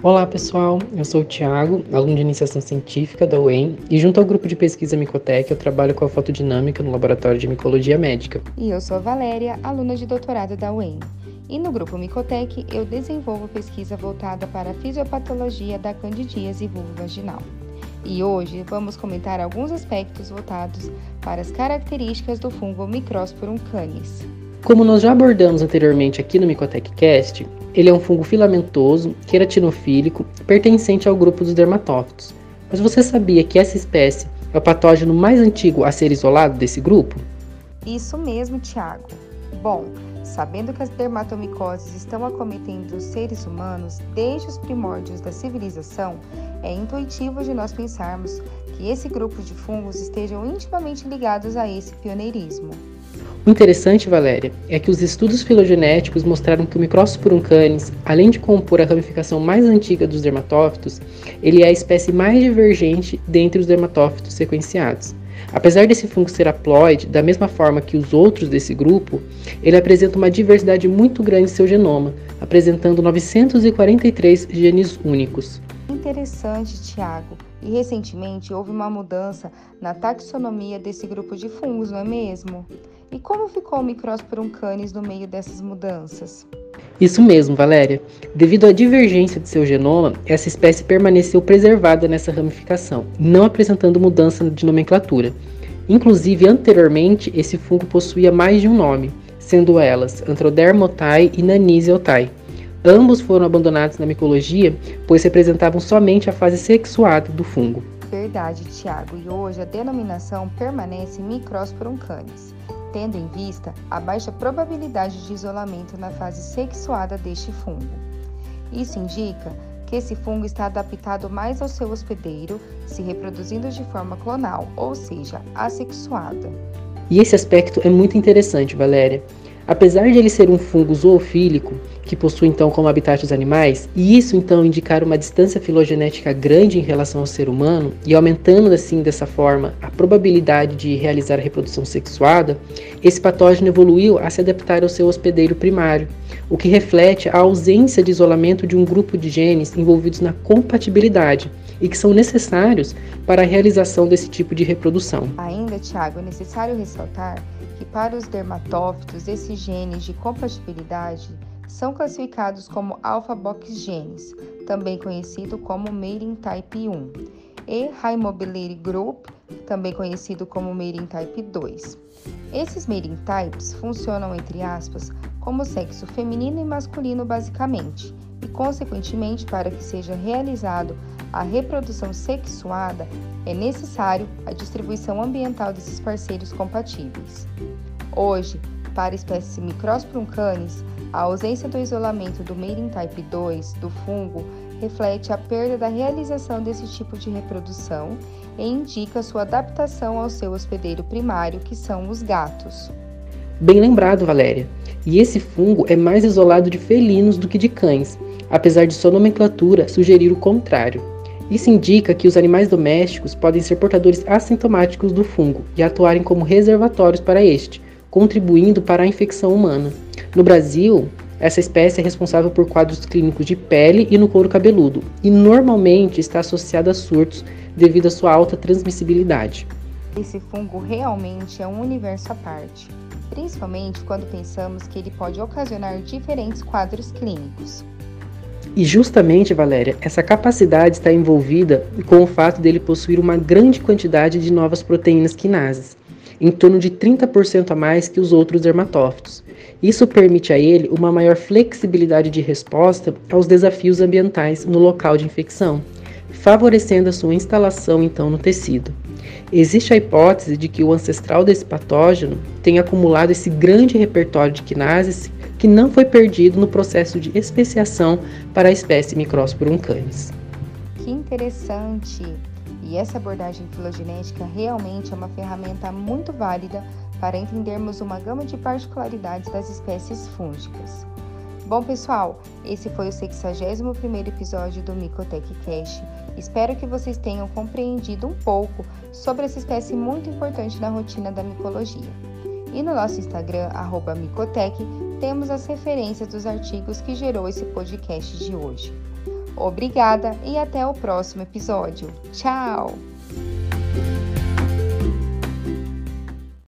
Olá pessoal, eu sou o Thiago, aluno de iniciação científica da UEM e junto ao grupo de pesquisa Micotec eu trabalho com a fotodinâmica no laboratório de micologia médica. E eu sou a Valéria, aluna de doutorado da UEM. E no grupo Micotec eu desenvolvo pesquisa voltada para a fisiopatologia da candidíase vulvovaginal. E hoje vamos comentar alguns aspectos voltados para as características do fungo Microsporum canis. Como nós já abordamos anteriormente aqui no Micotec Cast, ele é um fungo filamentoso, queratinofílico, pertencente ao grupo dos dermatófitos. Mas você sabia que essa espécie é o patógeno mais antigo a ser isolado desse grupo? Isso mesmo, Tiago. Bom, sabendo que as dermatomicoses estão acometendo os seres humanos desde os primórdios da civilização, é intuitivo de nós pensarmos que esse grupo de fungos estejam intimamente ligados a esse pioneirismo. O interessante, Valéria, é que os estudos filogenéticos mostraram que o Microsporum canis, além de compor a ramificação mais antiga dos dermatófitos, ele é a espécie mais divergente dentre os dermatófitos sequenciados. Apesar desse fungo ser haploide, da mesma forma que os outros desse grupo, ele apresenta uma diversidade muito grande em seu genoma, apresentando 943 genes únicos. Interessante, Tiago. E recentemente houve uma mudança na taxonomia desse grupo de fungos, não é mesmo? E como ficou o Microsporum canis no meio dessas mudanças? Isso mesmo, Valéria. Devido à divergência de seu genoma, essa espécie permaneceu preservada nessa ramificação, não apresentando mudança de nomenclatura. Inclusive, anteriormente, esse fungo possuía mais de um nome, sendo elas Antroderma otai e Nanise otai. Ambos foram abandonados na micologia, pois representavam somente a fase sexuada do fungo. Verdade, Tiago. E hoje a denominação permanece Microsporum canis tendo em vista a baixa probabilidade de isolamento na fase sexuada deste fungo. Isso indica que esse fungo está adaptado mais ao seu hospedeiro, se reproduzindo de forma clonal, ou seja, assexuada. E esse aspecto é muito interessante, Valéria. Apesar de ele ser um fungo zoofílico, que possui então como habitat os animais, e isso então indicar uma distância filogenética grande em relação ao ser humano, e aumentando assim dessa forma a probabilidade de realizar a reprodução sexuada, esse patógeno evoluiu a se adaptar ao seu hospedeiro primário, o que reflete a ausência de isolamento de um grupo de genes envolvidos na compatibilidade e que são necessários para a realização desse tipo de reprodução. Ainda, Tiago, é necessário ressaltar que para os dermatófitos esses genes de compatibilidade são classificados como alpha-box genes, também conhecido como Mating Type 1, e High Mobility Group, também conhecido como Mating Type 2. Esses mating types funcionam, entre aspas, como sexo feminino e masculino basicamente, e consequentemente, para que seja realizado a reprodução sexuada, é necessário a distribuição ambiental desses parceiros compatíveis. Hoje, para a espécie Microsporum canis, a ausência do isolamento do mating type 2 do fungo reflete a perda da realização desse tipo de reprodução e indica sua adaptação ao seu hospedeiro primário, que são os gatos. Bem lembrado, Valéria. E esse fungo é mais isolado de felinos do que de cães, apesar de sua nomenclatura sugerir o contrário. Isso indica que os animais domésticos podem ser portadores assintomáticos do fungo e atuarem como reservatórios para este, contribuindo para a infecção humana. No Brasil, essa espécie é responsável por quadros clínicos de pele e no couro cabeludo, e normalmente está associada a surtos devido à sua alta transmissibilidade. Esse fungo realmente é um universo à parte, principalmente quando pensamos que ele pode ocasionar diferentes quadros clínicos. E justamente, Valéria, essa capacidade está envolvida com o fato dele possuir uma grande quantidade de novas proteínas quinases, em torno de 30% a mais que os outros dermatófitos. Isso permite a ele uma maior flexibilidade de resposta aos desafios ambientais no local de infecção, favorecendo a sua instalação então no tecido. Existe a hipótese de que o ancestral desse patógeno tenha acumulado esse grande repertório de quinases que não foi perdido no processo de especiação para a espécie Microsporum canis. Que interessante! E essa abordagem filogenética realmente é uma ferramenta muito válida para entendermos uma gama de particularidades das espécies fúngicas. Bom, pessoal, esse foi o 61º episódio do Micotech Cash. Espero que vocês tenham compreendido um pouco sobre essa espécie muito importante na rotina da micologia. E no nosso Instagram, Micotech, temos as referências dos artigos que gerou esse podcast de hoje. Obrigada e até o próximo episódio. Tchau!